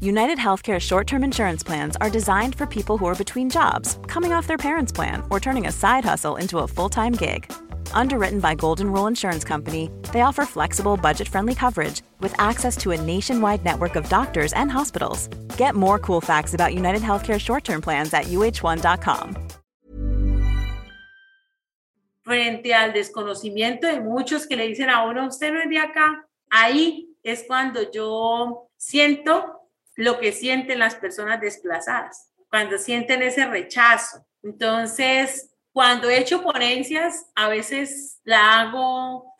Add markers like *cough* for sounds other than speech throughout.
United Healthcare short term insurance plans are designed for people who are between jobs, coming off their parents' plan, or turning a side hustle into a full time gig. Underwritten by Golden Rule Insurance Company, they offer flexible, budget friendly coverage with access to a nationwide network of doctors and hospitals. Get more cool facts about United Healthcare short term plans at uh1.com. Frente al desconocimiento de muchos que le dicen a uno, usted no es de acá, ahí es cuando yo siento lo que sienten las personas desplazadas, cuando sienten ese rechazo. Entonces, cuando he hecho ponencias, a veces la hago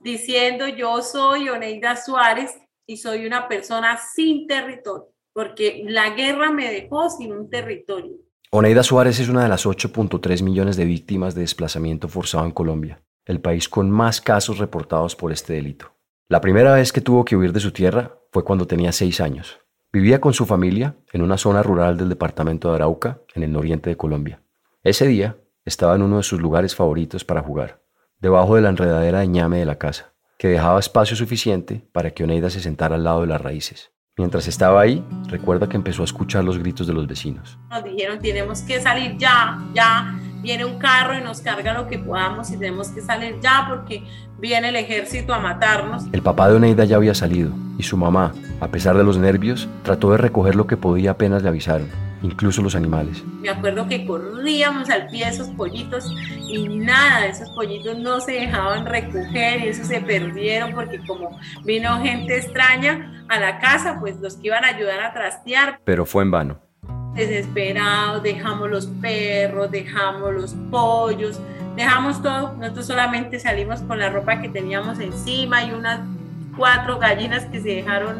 diciendo yo soy Oneida Suárez y soy una persona sin territorio, porque la guerra me dejó sin un territorio. Oneida Suárez es una de las 8.3 millones de víctimas de desplazamiento forzado en Colombia, el país con más casos reportados por este delito. La primera vez que tuvo que huir de su tierra fue cuando tenía seis años. Vivía con su familia en una zona rural del departamento de Arauca, en el oriente de Colombia. Ese día estaba en uno de sus lugares favoritos para jugar, debajo de la enredadera de ñame de la casa, que dejaba espacio suficiente para que Oneida se sentara al lado de las raíces. Mientras estaba ahí, recuerda que empezó a escuchar los gritos de los vecinos. Nos dijeron, tenemos que salir ya, ya, viene un carro y nos carga lo que podamos y tenemos que salir ya porque viene el ejército a matarnos. El papá de Oneida ya había salido y su mamá, a pesar de los nervios, trató de recoger lo que podía apenas le avisaron, incluso los animales. Me acuerdo que corríamos al pie de esos pollitos y nada, esos pollitos no se dejaban recoger y esos se perdieron porque como vino gente extraña a la casa, pues los que iban a ayudar a trastear. Pero fue en vano desesperados, dejamos los perros, dejamos los pollos, dejamos todo. Nosotros solamente salimos con la ropa que teníamos encima y unas cuatro gallinas que se dejaron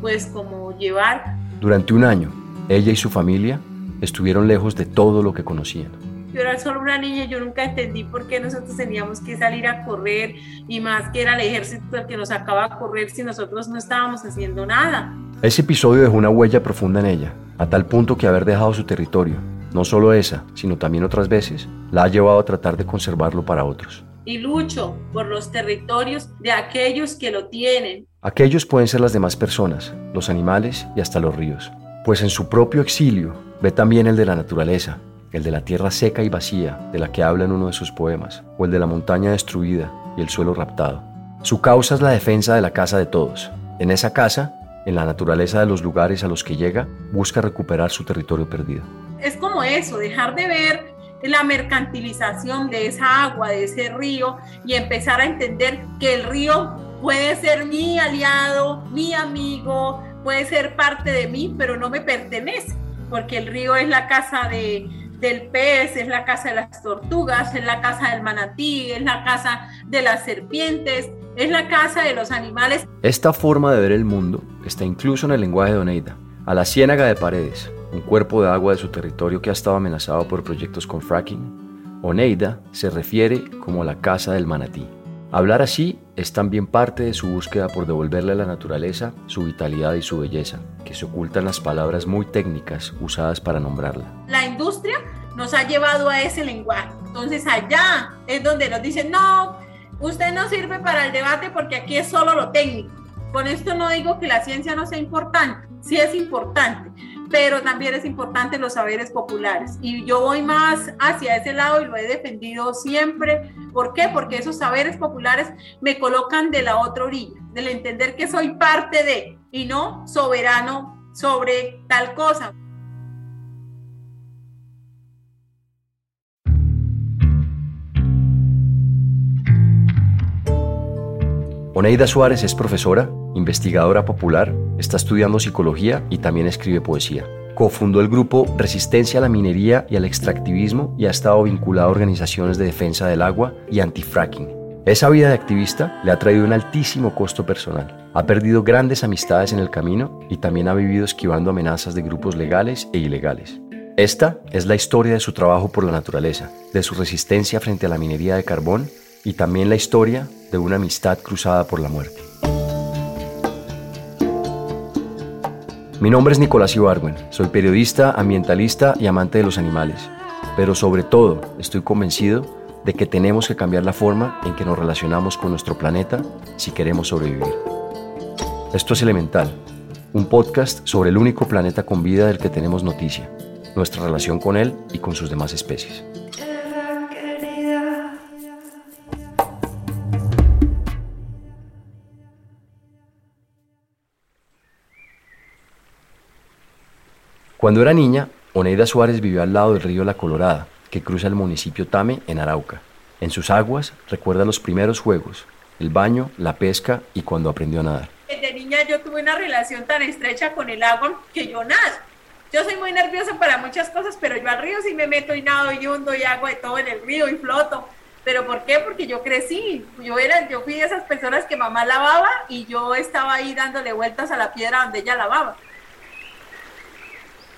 pues como llevar. Durante un año, ella y su familia estuvieron lejos de todo lo que conocían. Yo era solo una niña, yo nunca entendí por qué nosotros teníamos que salir a correr y más que era el ejército el que nos acaba a correr si nosotros no estábamos haciendo nada. Ese episodio dejó una huella profunda en ella, a tal punto que haber dejado su territorio, no solo esa, sino también otras veces, la ha llevado a tratar de conservarlo para otros. Y lucho por los territorios de aquellos que lo tienen. Aquellos pueden ser las demás personas, los animales y hasta los ríos. Pues en su propio exilio ve también el de la naturaleza, el de la tierra seca y vacía, de la que habla en uno de sus poemas, o el de la montaña destruida y el suelo raptado. Su causa es la defensa de la casa de todos. En esa casa en la naturaleza de los lugares a los que llega, busca recuperar su territorio perdido. Es como eso, dejar de ver la mercantilización de esa agua, de ese río, y empezar a entender que el río puede ser mi aliado, mi amigo, puede ser parte de mí, pero no me pertenece, porque el río es la casa de, del pez, es la casa de las tortugas, es la casa del manatí, es la casa de las serpientes, es la casa de los animales. Esta forma de ver el mundo está incluso en el lenguaje de Oneida. A la ciénaga de paredes, un cuerpo de agua de su territorio que ha estado amenazado por proyectos con fracking, Oneida se refiere como la casa del manatí. Hablar así es también parte de su búsqueda por devolverle a la naturaleza su vitalidad y su belleza, que se ocultan las palabras muy técnicas usadas para nombrarla. La industria nos ha llevado a ese lenguaje. Entonces allá es donde nos dicen, no, usted no sirve para el debate porque aquí es solo lo técnico. Con esto no digo que la ciencia no sea importante, sí es importante, pero también es importante los saberes populares. Y yo voy más hacia ese lado y lo he defendido siempre. ¿Por qué? Porque esos saberes populares me colocan de la otra orilla, del entender que soy parte de y no soberano sobre tal cosa. Oneida Suárez es profesora, investigadora popular, está estudiando psicología y también escribe poesía. Cofundó el grupo Resistencia a la Minería y al Extractivismo y ha estado vinculado a organizaciones de defensa del agua y antifracking. Esa vida de activista le ha traído un altísimo costo personal. Ha perdido grandes amistades en el camino y también ha vivido esquivando amenazas de grupos legales e ilegales. Esta es la historia de su trabajo por la naturaleza, de su resistencia frente a la minería de carbón y también la historia de una amistad cruzada por la muerte. Mi nombre es Nicolás Ibargüen, soy periodista, ambientalista y amante de los animales, pero sobre todo estoy convencido de que tenemos que cambiar la forma en que nos relacionamos con nuestro planeta si queremos sobrevivir. Esto es Elemental, un podcast sobre el único planeta con vida del que tenemos noticia, nuestra relación con él y con sus demás especies. Cuando era niña, Oneida Suárez vivió al lado del río La Colorada, que cruza el municipio Tame en Arauca. En sus aguas recuerda los primeros juegos, el baño, la pesca y cuando aprendió a nadar. De niña yo tuve una relación tan estrecha con el agua que yo nado. Yo soy muy nerviosa para muchas cosas, pero yo al río sí me meto y nado y hundo y hago de todo en el río y floto. ¿Pero por qué? Porque yo crecí. Yo, era, yo fui de esas personas que mamá lavaba y yo estaba ahí dándole vueltas a la piedra donde ella lavaba.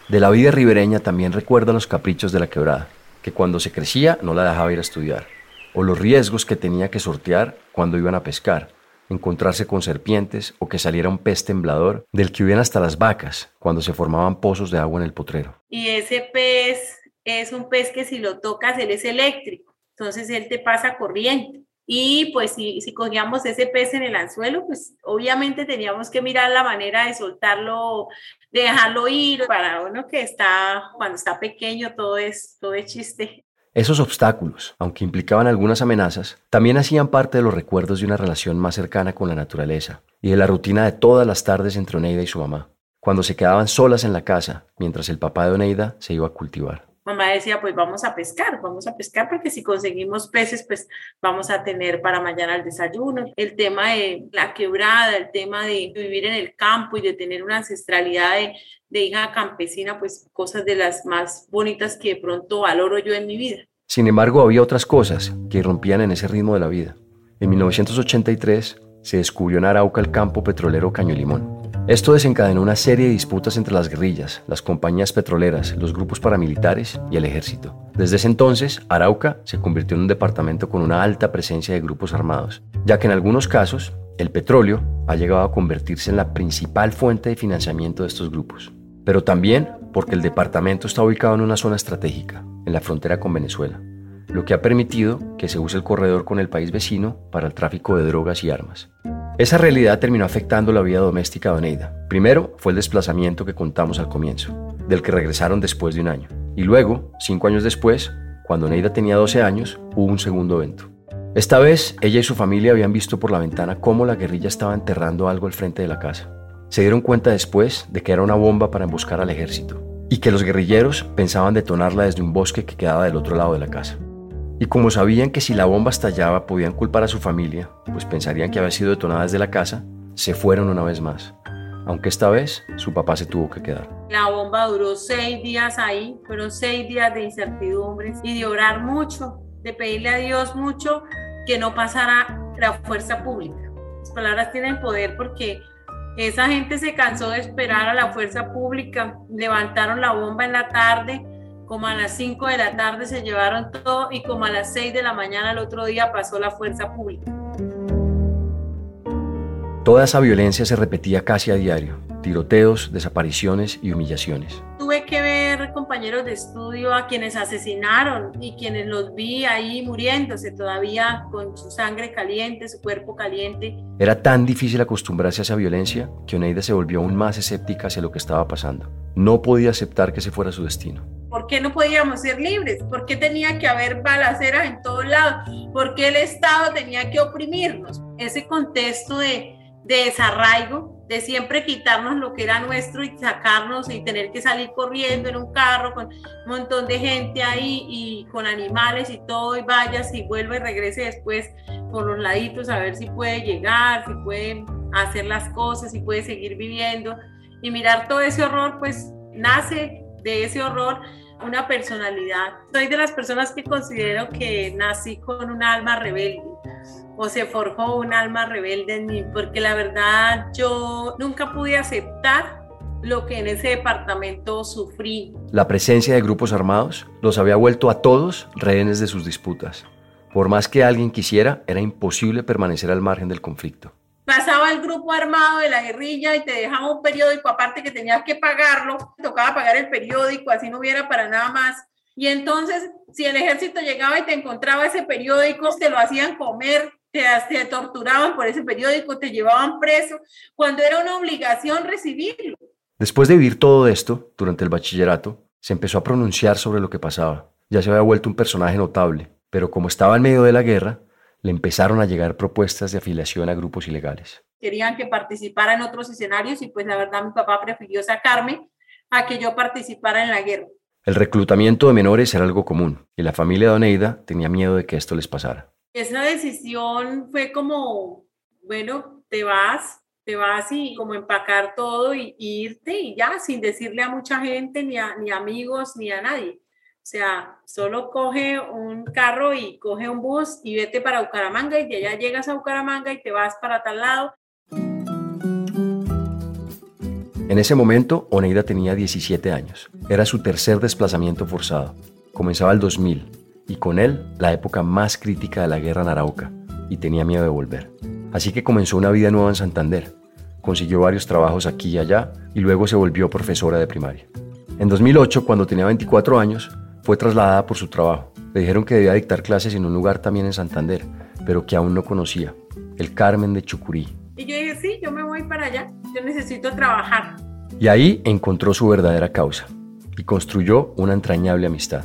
De la vida ribereña también recuerda los caprichos de la quebrada, que cuando se crecía no la dejaba ir a estudiar, o los riesgos que tenía que sortear cuando iban a pescar, encontrarse con serpientes o que saliera un pez temblador del que huían hasta las vacas cuando se formaban pozos de agua en el potrero. Y ese pez es un pez que si lo tocas él es eléctrico, entonces él te pasa corriente. Y pues si, si cogíamos ese pez en el anzuelo, pues obviamente teníamos que mirar la manera de soltarlo, de dejarlo ir. Para uno que está, cuando está pequeño, todo es, todo es chiste. Esos obstáculos, aunque implicaban algunas amenazas, también hacían parte de los recuerdos de una relación más cercana con la naturaleza y de la rutina de todas las tardes entre Oneida y su mamá, cuando se quedaban solas en la casa mientras el papá de Oneida se iba a cultivar mamá decía, pues vamos a pescar, vamos a pescar porque si conseguimos peces, pues vamos a tener para mañana el desayuno. El tema de la quebrada, el tema de vivir en el campo y de tener una ancestralidad de, de hija campesina, pues cosas de las más bonitas que de pronto valoro yo en mi vida. Sin embargo, había otras cosas que rompían en ese ritmo de la vida. En 1983 se descubrió en Arauca el campo petrolero Caño Limón esto desencadenó una serie de disputas entre las guerrillas, las compañías petroleras, los grupos paramilitares y el ejército. Desde ese entonces, Arauca se convirtió en un departamento con una alta presencia de grupos armados, ya que en algunos casos, el petróleo ha llegado a convertirse en la principal fuente de financiamiento de estos grupos. Pero también porque el departamento está ubicado en una zona estratégica, en la frontera con Venezuela, lo que ha permitido que se use el corredor con el país vecino para el tráfico de drogas y armas. Esa realidad terminó afectando la vida doméstica de Oneida. Primero fue el desplazamiento que contamos al comienzo, del que regresaron después de un año. Y luego, cinco años después, cuando Oneida tenía 12 años, hubo un segundo evento. Esta vez, ella y su familia habían visto por la ventana cómo la guerrilla estaba enterrando algo al frente de la casa. Se dieron cuenta después de que era una bomba para emboscar al ejército y que los guerrilleros pensaban detonarla desde un bosque que quedaba del otro lado de la casa. Y como sabían que si la bomba estallaba podían culpar a su familia, pues pensarían que había sido detonada desde la casa, se fueron una vez más. Aunque esta vez su papá se tuvo que quedar. La bomba duró seis días ahí, fueron seis días de incertidumbres y de orar mucho, de pedirle a Dios mucho que no pasara la fuerza pública. Las palabras tienen poder porque esa gente se cansó de esperar a la fuerza pública, levantaron la bomba en la tarde como a las 5 de la tarde se llevaron todo y como a las 6 de la mañana el otro día pasó la fuerza pública. Toda esa violencia se repetía casi a diario, tiroteos, desapariciones y humillaciones. Tuve que ver compañeros de estudio a quienes asesinaron y quienes los vi ahí muriéndose todavía con su sangre caliente, su cuerpo caliente. Era tan difícil acostumbrarse a esa violencia que Oneida se volvió aún más escéptica hacia lo que estaba pasando. No podía aceptar que ese fuera su destino. ¿Por qué no podíamos ser libres? ¿Por qué tenía que haber balaceras en todos lados? ¿Por qué el Estado tenía que oprimirnos? Ese contexto de, de desarraigo, de siempre quitarnos lo que era nuestro y sacarnos y tener que salir corriendo en un carro con un montón de gente ahí y con animales y todo, y vayas y vuelve y regrese después por los laditos a ver si puede llegar, si puede hacer las cosas, si puede seguir viviendo. Y mirar todo ese horror, pues nace de ese horror una personalidad. Soy de las personas que considero que nací con un alma rebelde o se forjó un alma rebelde en mí, porque la verdad yo nunca pude aceptar lo que en ese departamento sufrí. La presencia de grupos armados los había vuelto a todos rehenes de sus disputas. Por más que alguien quisiera, era imposible permanecer al margen del conflicto pasaba el grupo armado de la guerrilla y te dejaba un periódico, aparte que tenías que pagarlo, tocaba pagar el periódico, así no hubiera para nada más. Y entonces, si el ejército llegaba y te encontraba ese periódico, te lo hacían comer, te, te torturaban por ese periódico, te llevaban preso, cuando era una obligación recibirlo. Después de vivir todo esto, durante el bachillerato, se empezó a pronunciar sobre lo que pasaba. Ya se había vuelto un personaje notable, pero como estaba en medio de la guerra, le empezaron a llegar propuestas de afiliación a grupos ilegales. Querían que participara en otros escenarios y pues la verdad mi papá prefirió sacarme a que yo participara en la guerra. El reclutamiento de menores era algo común y la familia de Oneida tenía miedo de que esto les pasara. Esa decisión fue como, bueno, te vas, te vas y como empacar todo y, irte y ya, sin decirle a mucha gente, ni a ni amigos, ni a nadie. O sea, solo coge un carro y coge un bus y vete para Bucaramanga y de allá llegas a Bucaramanga y te vas para tal lado. En ese momento, Oneida tenía 17 años. Era su tercer desplazamiento forzado. Comenzaba el 2000 y con él la época más crítica de la guerra en y tenía miedo de volver. Así que comenzó una vida nueva en Santander. Consiguió varios trabajos aquí y allá y luego se volvió profesora de primaria. En 2008, cuando tenía 24 años, fue trasladada por su trabajo. Le dijeron que debía dictar clases en un lugar también en Santander, pero que aún no conocía, el Carmen de Chucurí. Y yo dije, sí, yo me voy para allá, yo necesito trabajar. Y ahí encontró su verdadera causa y construyó una entrañable amistad.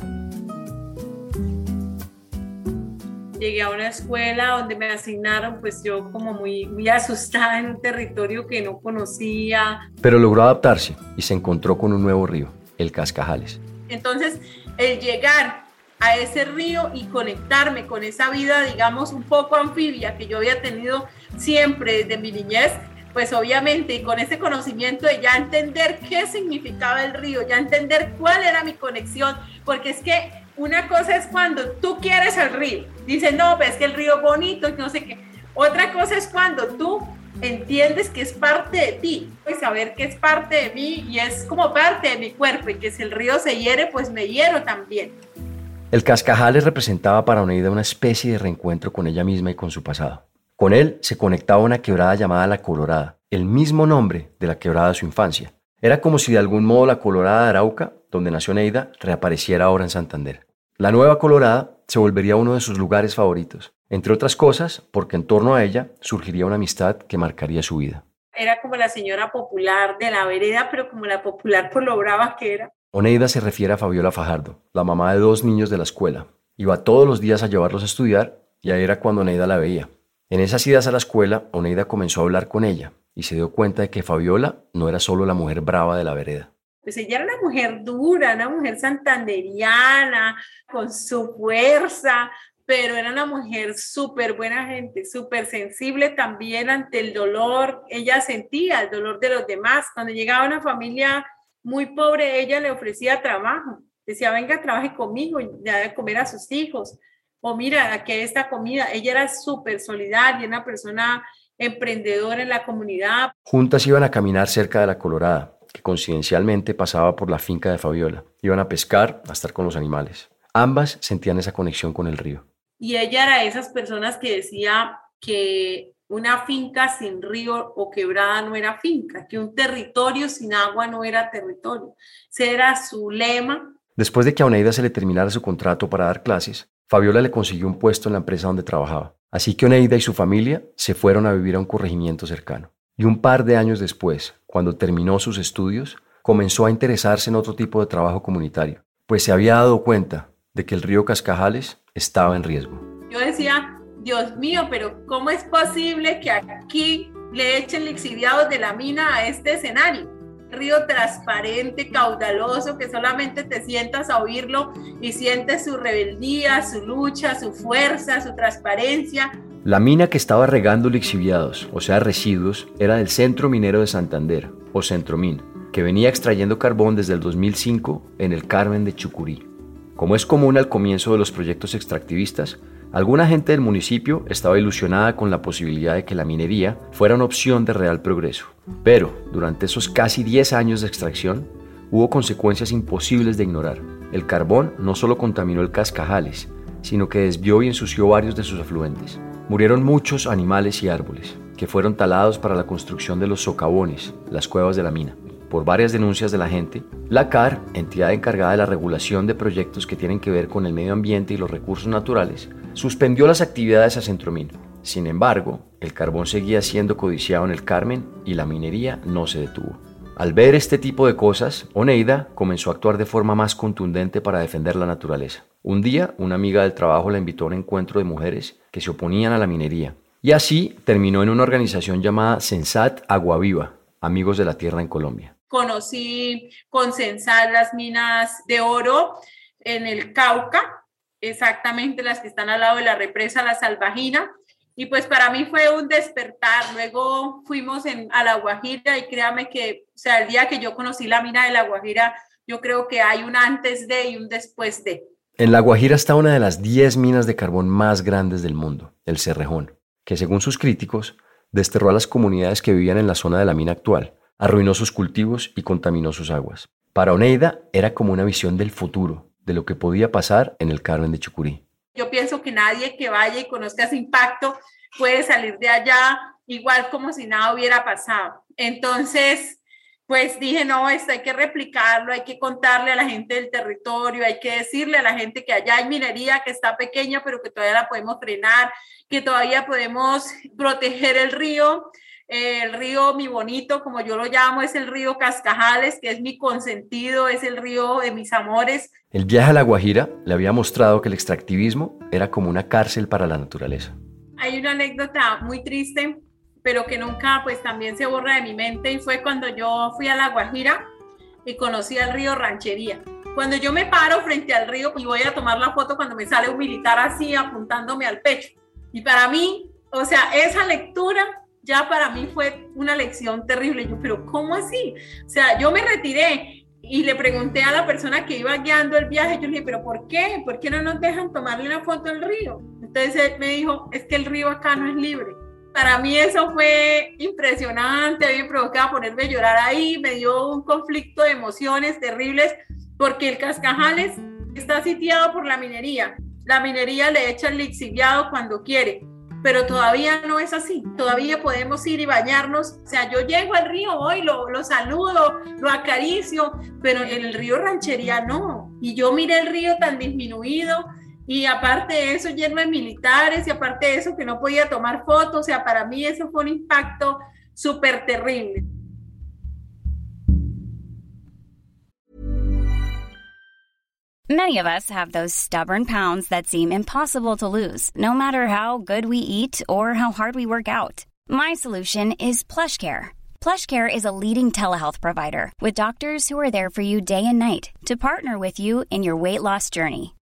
Llegué a una escuela donde me asignaron, pues yo como muy, muy asustada en un territorio que no conocía. Pero logró adaptarse y se encontró con un nuevo río, el Cascajales. Entonces el llegar a ese río y conectarme con esa vida, digamos, un poco anfibia que yo había tenido siempre desde mi niñez, pues obviamente y con ese conocimiento de ya entender qué significaba el río, ya entender cuál era mi conexión, porque es que una cosa es cuando tú quieres el río, dices, no, pues es que el río es bonito, no sé qué. Otra cosa es cuando tú entiendes que es parte de ti, pues saber que es parte de mí y es como parte de mi cuerpo y que si el río se hiere, pues me hiero también. El Cascajales representaba para Oneida una especie de reencuentro con ella misma y con su pasado. Con él se conectaba una quebrada llamada La Colorada, el mismo nombre de la quebrada de su infancia. Era como si de algún modo la Colorada de Arauca, donde nació Oneida, reapareciera ahora en Santander. La nueva Colorada se volvería uno de sus lugares favoritos, entre otras cosas porque en torno a ella surgiría una amistad que marcaría su vida. Era como la señora popular de la vereda, pero como la popular por lo brava que era. Oneida se refiere a Fabiola Fajardo, la mamá de dos niños de la escuela. Iba todos los días a llevarlos a estudiar y ahí era cuando Oneida la veía. En esas idas a la escuela, Oneida comenzó a hablar con ella y se dio cuenta de que Fabiola no era solo la mujer brava de la vereda pues ella era una mujer dura, una mujer santanderiana, con su fuerza, pero era una mujer súper buena gente, súper sensible también ante el dolor. Ella sentía el dolor de los demás. Cuando llegaba una familia muy pobre, ella le ofrecía trabajo. Decía, venga, trabaje conmigo, ya de comer a sus hijos. O mira, aquí esta comida. Ella era súper solidaria, una persona emprendedora en la comunidad. Juntas iban a caminar cerca de la Colorada que coincidencialmente pasaba por la finca de Fabiola. Iban a pescar, a estar con los animales. Ambas sentían esa conexión con el río. Y ella era de esas personas que decía que una finca sin río o quebrada no era finca, que un territorio sin agua no era territorio. Ese era su lema. Después de que a Oneida se le terminara su contrato para dar clases, Fabiola le consiguió un puesto en la empresa donde trabajaba. Así que Oneida y su familia se fueron a vivir a un corregimiento cercano. Y un par de años después, cuando terminó sus estudios, comenzó a interesarse en otro tipo de trabajo comunitario, pues se había dado cuenta de que el río Cascajales estaba en riesgo. Yo decía, Dios mío, pero ¿cómo es posible que aquí le echen lixiviados de la mina a este escenario? Río transparente, caudaloso, que solamente te sientas a oírlo y sientes su rebeldía, su lucha, su fuerza, su transparencia. La mina que estaba regando lixiviados, o sea, residuos, era del Centro Minero de Santander, o Centromin, que venía extrayendo carbón desde el 2005 en el Carmen de Chucurí. Como es común al comienzo de los proyectos extractivistas, alguna gente del municipio estaba ilusionada con la posibilidad de que la minería fuera una opción de real progreso. Pero, durante esos casi 10 años de extracción, hubo consecuencias imposibles de ignorar. El carbón no solo contaminó el Cascajales, sino que desvió y ensució varios de sus afluentes. Murieron muchos animales y árboles, que fueron talados para la construcción de los socavones, las cuevas de la mina. Por varias denuncias de la gente, la CAR, entidad encargada de la regulación de proyectos que tienen que ver con el medio ambiente y los recursos naturales, suspendió las actividades a Centromín. Sin embargo, el carbón seguía siendo codiciado en el Carmen y la minería no se detuvo. Al ver este tipo de cosas, Oneida comenzó a actuar de forma más contundente para defender la naturaleza. Un día, una amiga del trabajo la invitó a un encuentro de mujeres que se oponían a la minería. Y así terminó en una organización llamada Sensat Agua Viva, Amigos de la Tierra en Colombia. Conocí con Sensat las minas de oro en el Cauca, exactamente las que están al lado de la represa La Salvajina. Y pues para mí fue un despertar. Luego fuimos en, a La Guajira y créame que, o sea, el día que yo conocí la mina de La Guajira, yo creo que hay un antes de y un después de. En La Guajira está una de las 10 minas de carbón más grandes del mundo, el Cerrejón, que según sus críticos, desterró a las comunidades que vivían en la zona de la mina actual, arruinó sus cultivos y contaminó sus aguas. Para Oneida era como una visión del futuro, de lo que podía pasar en el Carmen de Chucurí. Yo pienso que nadie que vaya y conozca ese impacto puede salir de allá igual como si nada hubiera pasado. Entonces, pues dije, no, esto hay que replicarlo, hay que contarle a la gente del territorio, hay que decirle a la gente que allá hay minería que está pequeña, pero que todavía la podemos frenar, que todavía podemos proteger el río, el río Mi Bonito, como yo lo llamo, es el río Cascajales, que es mi consentido, es el río de mis amores. El viaje a La Guajira le había mostrado que el extractivismo era como una cárcel para la naturaleza. Hay una anécdota muy triste, pero que nunca pues también se borra de mi mente y fue cuando yo fui a La Guajira y conocí al río Ranchería. Cuando yo me paro frente al río y voy a tomar la foto cuando me sale un militar así apuntándome al pecho. Y para mí, o sea, esa lectura ya para mí fue una lección terrible. Yo, pero ¿cómo así? O sea, yo me retiré y le pregunté a la persona que iba guiando el viaje, yo le dije, pero ¿por qué? ¿Por qué no nos dejan tomarle una foto al río? Entonces él me dijo, es que el río acá no es libre. Para mí eso fue impresionante, a mí me provocaba ponerme a llorar ahí, me dio un conflicto de emociones terribles, porque el Cascajales está sitiado por la minería. La minería le echa el lixiviado cuando quiere pero todavía no es así. Todavía podemos ir y bañarnos. O sea, yo llego al río hoy, lo, lo saludo, lo acaricio, pero en el río Ranchería no. Y yo miré el río tan disminuido y aparte de eso lleno de militares y aparte de eso que no podía tomar fotos. O sea, para mí eso fue un impacto súper terrible. Many of us have those stubborn pounds that seem impossible to lose, no matter how good we eat or how hard we work out. My solution is PlushCare. PlushCare is a leading telehealth provider with doctors who are there for you day and night to partner with you in your weight loss journey.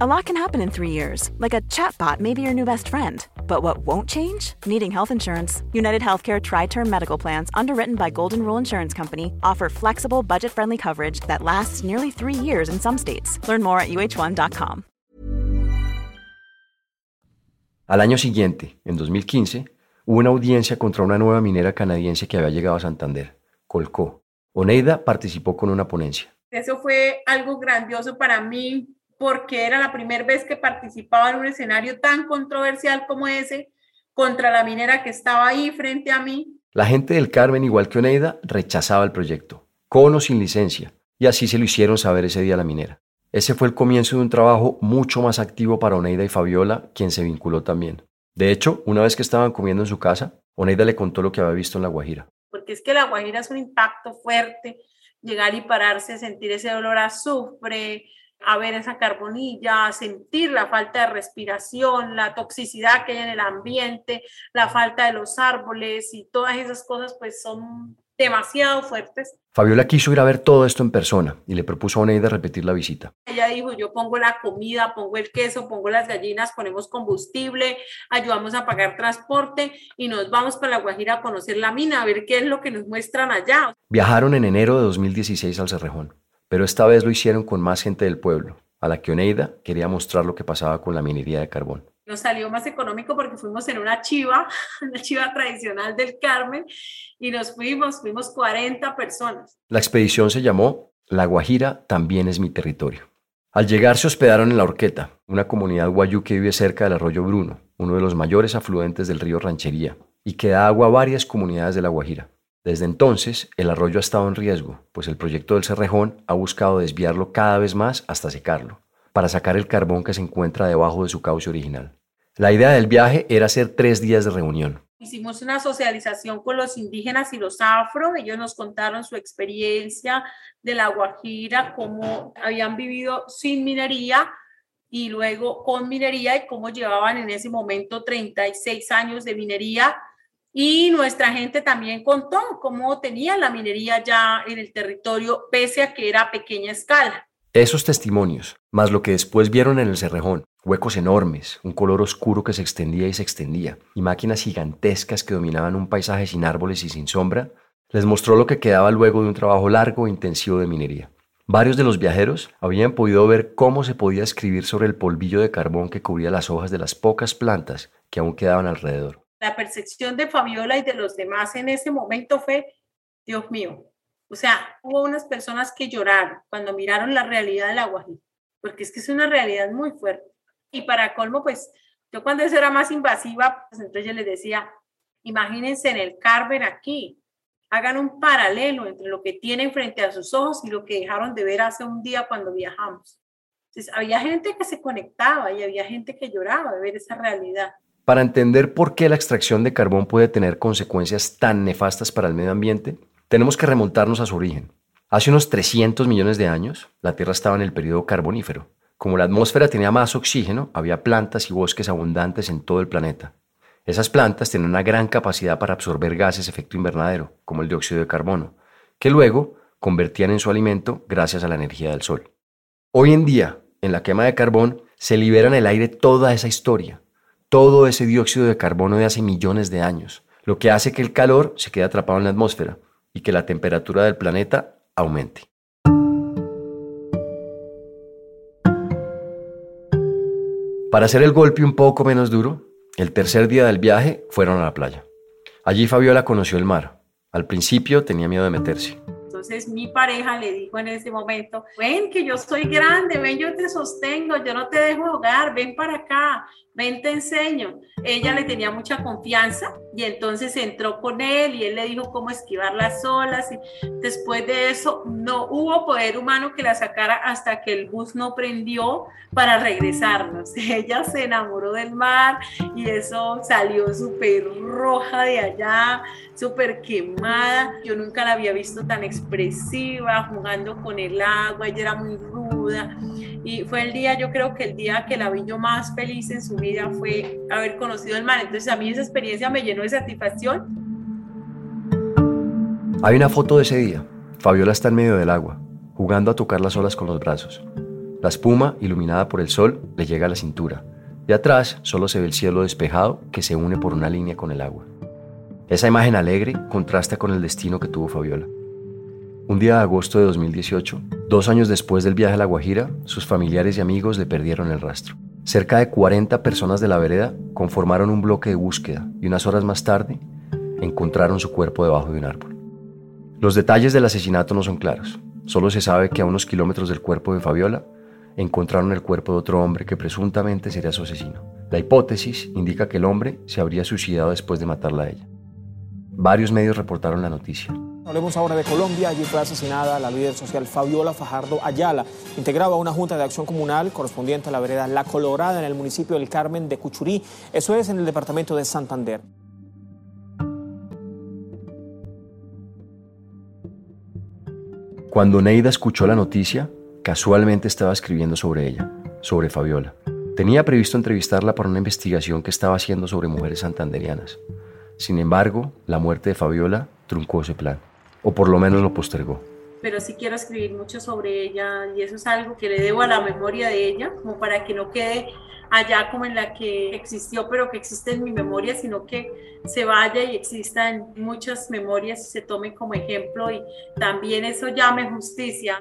A lot can happen in three years. Like a chatbot may be your new best friend. But what won't change? Needing health insurance. United Healthcare Tri Term Medical Plans, underwritten by Golden Rule Insurance Company, offer flexible, budget friendly coverage that lasts nearly three years in some states. Learn more at uh1.com. Al año siguiente, en 2015, hubo una audiencia contra una nueva minera canadiense que había llegado a Santander, Colcó. Oneida participó con una ponencia. Eso fue algo grandioso para mí porque era la primera vez que participaba en un escenario tan controversial como ese contra la minera que estaba ahí frente a mí. La gente del Carmen, igual que Oneida, rechazaba el proyecto, con o sin licencia, y así se lo hicieron saber ese día a la minera. Ese fue el comienzo de un trabajo mucho más activo para Oneida y Fabiola, quien se vinculó también. De hecho, una vez que estaban comiendo en su casa, Oneida le contó lo que había visto en La Guajira. Porque es que La Guajira es un impacto fuerte, llegar y pararse, sentir ese olor a azufre, a ver esa carbonilla, sentir la falta de respiración, la toxicidad que hay en el ambiente, la falta de los árboles y todas esas cosas pues son demasiado fuertes. Fabiola quiso ir a ver todo esto en persona y le propuso a Oneida repetir la visita. Ella dijo, yo pongo la comida, pongo el queso, pongo las gallinas, ponemos combustible, ayudamos a pagar transporte y nos vamos para La Guajira a conocer la mina, a ver qué es lo que nos muestran allá. Viajaron en enero de 2016 al Cerrejón pero esta vez lo hicieron con más gente del pueblo, a la que Oneida quería mostrar lo que pasaba con la minería de carbón. Nos salió más económico porque fuimos en una chiva, *laughs* una chiva tradicional del Carmen, y nos fuimos, fuimos 40 personas. La expedición se llamó La Guajira también es mi territorio. Al llegar se hospedaron en La Horqueta, una comunidad guayú que vive cerca del arroyo Bruno, uno de los mayores afluentes del río Ranchería, y que da agua a varias comunidades de La Guajira. Desde entonces, el arroyo ha estado en riesgo, pues el proyecto del Cerrejón ha buscado desviarlo cada vez más hasta secarlo, para sacar el carbón que se encuentra debajo de su cauce original. La idea del viaje era hacer tres días de reunión. Hicimos una socialización con los indígenas y los afro. Ellos nos contaron su experiencia de la Guajira, cómo habían vivido sin minería y luego con minería y cómo llevaban en ese momento 36 años de minería y nuestra gente también contó cómo tenía la minería ya en el territorio, pese a que era pequeña escala. Esos testimonios, más lo que después vieron en el Cerrejón, huecos enormes, un color oscuro que se extendía y se extendía, y máquinas gigantescas que dominaban un paisaje sin árboles y sin sombra, les mostró lo que quedaba luego de un trabajo largo e intensivo de minería. Varios de los viajeros habían podido ver cómo se podía escribir sobre el polvillo de carbón que cubría las hojas de las pocas plantas que aún quedaban alrededor la percepción de Fabiola y de los demás en ese momento fue, Dios mío, o sea, hubo unas personas que lloraron cuando miraron la realidad del agua, porque es que es una realidad muy fuerte. Y para colmo, pues yo cuando eso era más invasiva, pues entonces yo les decía, imagínense en el Carmen aquí, hagan un paralelo entre lo que tienen frente a sus ojos y lo que dejaron de ver hace un día cuando viajamos. Entonces, había gente que se conectaba y había gente que lloraba de ver esa realidad. Para entender por qué la extracción de carbón puede tener consecuencias tan nefastas para el medio ambiente, tenemos que remontarnos a su origen. Hace unos 300 millones de años, la Tierra estaba en el periodo carbonífero. Como la atmósfera tenía más oxígeno, había plantas y bosques abundantes en todo el planeta. Esas plantas tenían una gran capacidad para absorber gases de efecto invernadero, como el dióxido de carbono, que luego convertían en su alimento gracias a la energía del sol. Hoy en día, en la quema de carbón, se libera en el aire toda esa historia, todo ese dióxido de carbono de hace millones de años, lo que hace que el calor se quede atrapado en la atmósfera y que la temperatura del planeta aumente. Para hacer el golpe un poco menos duro, el tercer día del viaje fueron a la playa. Allí Fabiola conoció el mar. Al principio tenía miedo de meterse. Entonces mi pareja le dijo en ese momento, ven que yo soy grande, ven yo te sostengo, yo no te dejo ahogar, ven para acá ven te enseño. Ella le tenía mucha confianza y entonces entró con él y él le dijo cómo esquivar las olas y después de eso no hubo poder humano que la sacara hasta que el bus no prendió para regresarnos. *laughs* Ella se enamoró del mar y eso salió súper roja de allá, súper quemada. Yo nunca la había visto tan expresiva, jugando con el agua, ella era muy ruda y fue el día, yo creo que el día que la vi yo más feliz en su vida fue haber conocido el mar. Entonces a mí esa experiencia me llenó de satisfacción. Hay una foto de ese día. Fabiola está en medio del agua, jugando a tocar las olas con los brazos. La espuma, iluminada por el sol, le llega a la cintura, De atrás solo se ve el cielo despejado que se une por una línea con el agua. Esa imagen alegre contrasta con el destino que tuvo Fabiola. Un día de agosto de 2018, dos años después del viaje a La Guajira, sus familiares y amigos le perdieron el rastro. Cerca de 40 personas de la vereda conformaron un bloque de búsqueda y unas horas más tarde encontraron su cuerpo debajo de un árbol. Los detalles del asesinato no son claros. Solo se sabe que a unos kilómetros del cuerpo de Fabiola encontraron el cuerpo de otro hombre que presuntamente sería su asesino. La hipótesis indica que el hombre se habría suicidado después de matarla a ella. Varios medios reportaron la noticia. Hablemos ahora de Colombia. Allí fue asesinada la líder social Fabiola Fajardo Ayala. Integraba una junta de acción comunal correspondiente a la vereda La Colorada en el municipio del Carmen de Cuchurí. Eso es en el departamento de Santander. Cuando Neida escuchó la noticia, casualmente estaba escribiendo sobre ella, sobre Fabiola. Tenía previsto entrevistarla para una investigación que estaba haciendo sobre mujeres santanderianas. Sin embargo, la muerte de Fabiola truncó ese plan o por lo menos lo postergó. Pero sí quiero escribir mucho sobre ella y eso es algo que le debo a la memoria de ella, como para que no quede allá como en la que existió, pero que existe en mi memoria, sino que se vaya y exista en muchas memorias y se tome como ejemplo y también eso llame justicia.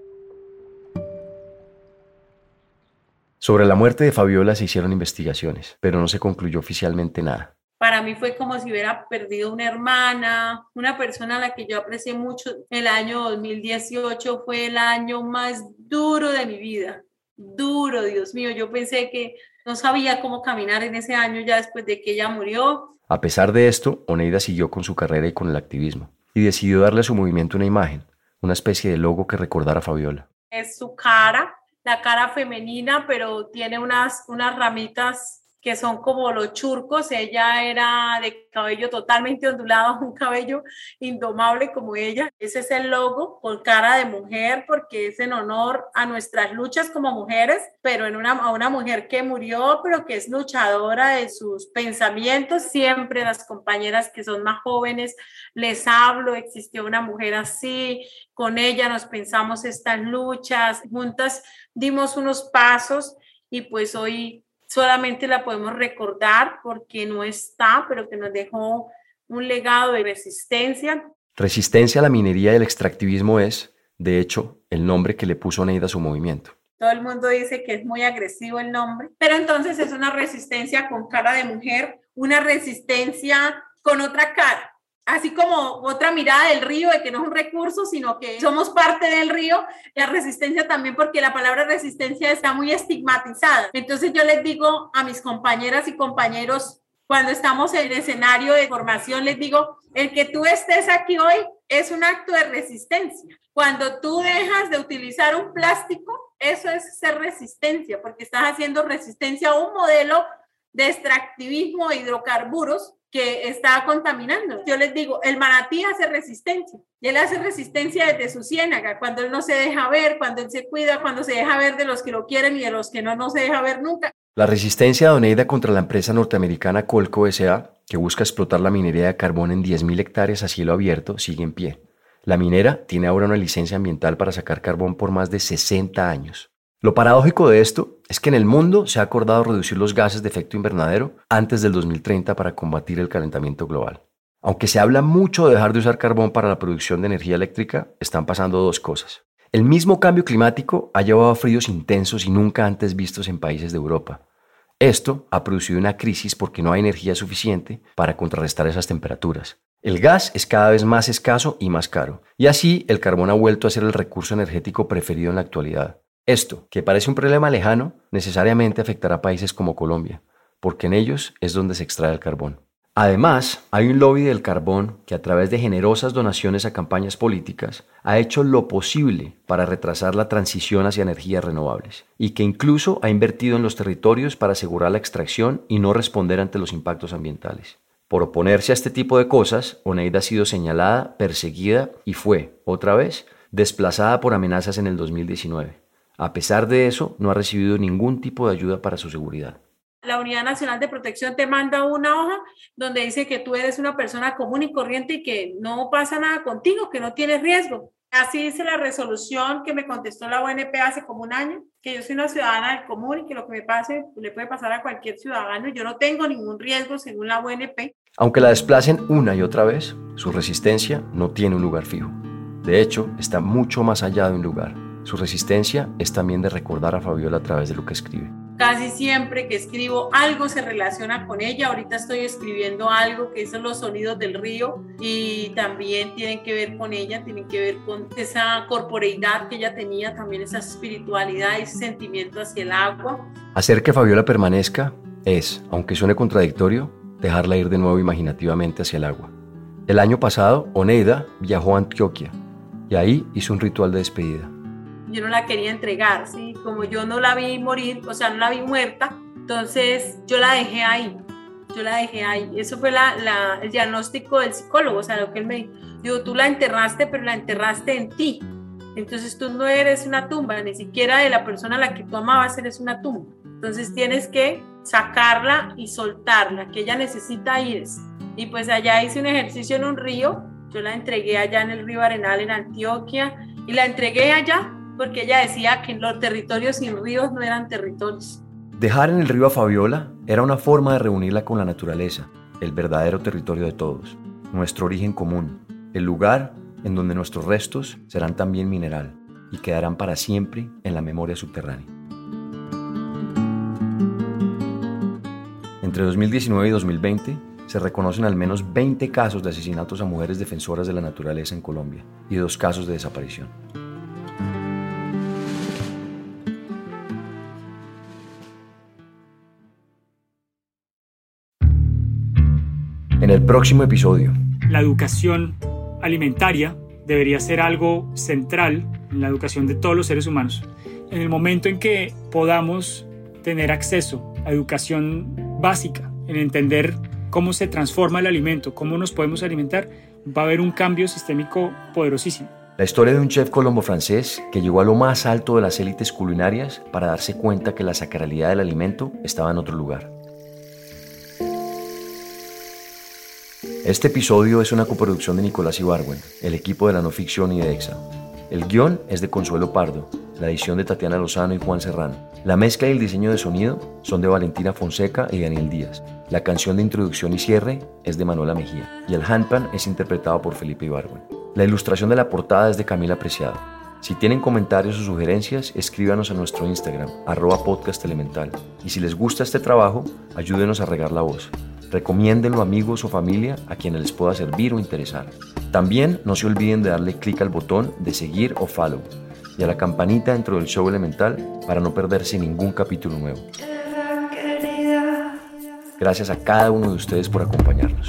Sobre la muerte de Fabiola se hicieron investigaciones, pero no se concluyó oficialmente nada para mí fue como si hubiera perdido una hermana, una persona a la que yo aprecié mucho. El año 2018 fue el año más duro de mi vida. Duro, Dios mío. Yo pensé que no sabía cómo caminar en ese año ya después de que ella murió. A pesar de esto, Oneida siguió con su carrera y con el activismo y decidió darle a su movimiento una imagen, una especie de logo que recordara a Fabiola. Es su cara, la cara femenina, pero tiene unas, unas ramitas que son como los churcos. Ella era de cabello totalmente ondulado, *laughs* un cabello indomable como ella. Ese es el logo con cara de mujer porque es en honor a nuestras luchas como mujeres, pero en una, a una mujer que murió, pero que es luchadora de sus pensamientos. Siempre las compañeras que son más jóvenes les hablo, existió una mujer así, con ella nos pensamos estas luchas, juntas dimos unos pasos y pues hoy solamente la podemos recordar porque no está, pero que nos dejó un legado de resistencia. Resistencia a la minería y el extractivismo es, de hecho, el nombre que le puso Neida a su movimiento. Todo el mundo dice que es muy agresivo el nombre, pero entonces es una resistencia con cara de mujer, una resistencia con otra cara así como otra mirada del río, de que no es un recurso, sino que somos parte del río, la resistencia también, porque la palabra resistencia está muy estigmatizada. Entonces yo les digo a mis compañeras y compañeros, cuando estamos en el escenario de formación, les digo, el que tú estés aquí hoy es un acto de resistencia. Cuando tú dejas de utilizar un plástico, eso es ser resistencia, porque estás haciendo resistencia a un modelo de extractivismo de hidrocarburos que está contaminando. Yo les digo, el manatí hace resistencia. Y él hace resistencia desde su ciénaga, cuando él no se deja ver, cuando él se cuida, cuando se deja ver de los que lo quieren y de los que no, no se deja ver nunca. La resistencia de Oneida contra la empresa norteamericana Colco S.A., que busca explotar la minería de carbón en 10.000 hectáreas a cielo abierto, sigue en pie. La minera tiene ahora una licencia ambiental para sacar carbón por más de 60 años. Lo paradójico de esto es que en el mundo se ha acordado reducir los gases de efecto invernadero antes del 2030 para combatir el calentamiento global. Aunque se habla mucho de dejar de usar carbón para la producción de energía eléctrica, están pasando dos cosas. El mismo cambio climático ha llevado a fríos intensos y nunca antes vistos en países de Europa. Esto ha producido una crisis porque no hay energía suficiente para contrarrestar esas temperaturas. El gas es cada vez más escaso y más caro, y así el carbón ha vuelto a ser el recurso energético preferido en la actualidad. Esto, que parece un problema lejano, necesariamente afectará a países como Colombia, porque en ellos es donde se extrae el carbón. Además, hay un lobby del carbón que a través de generosas donaciones a campañas políticas ha hecho lo posible para retrasar la transición hacia energías renovables y que incluso ha invertido en los territorios para asegurar la extracción y no responder ante los impactos ambientales. Por oponerse a este tipo de cosas, Oneida ha sido señalada, perseguida y fue, otra vez, desplazada por amenazas en el 2019. A pesar de eso, no ha recibido ningún tipo de ayuda para su seguridad. La Unidad Nacional de Protección te manda una hoja donde dice que tú eres una persona común y corriente y que no pasa nada contigo, que no tienes riesgo. Así dice la resolución que me contestó la ONP hace como un año, que yo soy una ciudadana del común y que lo que me pase le puede pasar a cualquier ciudadano. Yo no tengo ningún riesgo según la ONP. Aunque la desplacen una y otra vez, su resistencia no tiene un lugar fijo. De hecho, está mucho más allá de un lugar. Su resistencia es también de recordar a Fabiola a través de lo que escribe. Casi siempre que escribo algo se relaciona con ella. Ahorita estoy escribiendo algo que son los sonidos del río y también tienen que ver con ella, tienen que ver con esa corporeidad que ella tenía, también esa espiritualidad y sentimiento hacia el agua. Hacer que Fabiola permanezca es, aunque suene contradictorio, dejarla ir de nuevo imaginativamente hacia el agua. El año pasado, Oneida viajó a Antioquia y ahí hizo un ritual de despedida yo no la quería entregar, ¿sí? Como yo no la vi morir, o sea, no la vi muerta, entonces yo la dejé ahí, yo la dejé ahí. Eso fue la, el diagnóstico del psicólogo, o sea, lo que él me dijo. Digo, tú la enterraste, pero la enterraste en ti. Entonces tú no eres una tumba, ni siquiera de la persona a la que tú amabas eres una tumba. Entonces tienes que sacarla y soltarla, que ella necesita ir. Y pues allá hice un ejercicio en un río, yo la entregué allá en el río Arenal en Antioquia y la entregué allá porque ella decía que los territorios sin ríos no eran territorios. Dejar en el río a Fabiola era una forma de reunirla con la naturaleza, el verdadero territorio de todos, nuestro origen común, el lugar en donde nuestros restos serán también mineral y quedarán para siempre en la memoria subterránea. Entre 2019 y 2020 se reconocen al menos 20 casos de asesinatos a mujeres defensoras de la naturaleza en Colombia y dos casos de desaparición. En el próximo episodio. La educación alimentaria debería ser algo central en la educación de todos los seres humanos. En el momento en que podamos tener acceso a educación básica, en entender cómo se transforma el alimento, cómo nos podemos alimentar, va a haber un cambio sistémico poderosísimo. La historia de un chef colombo-francés que llegó a lo más alto de las élites culinarias para darse cuenta que la sacralidad del alimento estaba en otro lugar. Este episodio es una coproducción de Nicolás Ibarwen, el equipo de la no ficción y de EXA. El guion es de Consuelo Pardo, la edición de Tatiana Lozano y Juan Serrano. La mezcla y el diseño de sonido son de Valentina Fonseca y Daniel Díaz. La canción de introducción y cierre es de Manuela Mejía y el handpan es interpretado por Felipe Ibarwen. La ilustración de la portada es de Camila Preciado. Si tienen comentarios o sugerencias, escríbanos a nuestro Instagram, arroba podcast. Y si les gusta este trabajo, ayúdenos a regar la voz. Recomiéndenlo amigos o familia a quienes les pueda servir o interesar. También no se olviden de darle clic al botón de seguir o follow y a la campanita dentro del show elemental para no perderse ningún capítulo nuevo. Gracias a cada uno de ustedes por acompañarnos.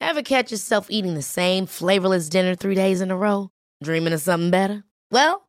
Ever catch yourself eating the same flavorless dinner three days in a row? Dreaming of something better? Well,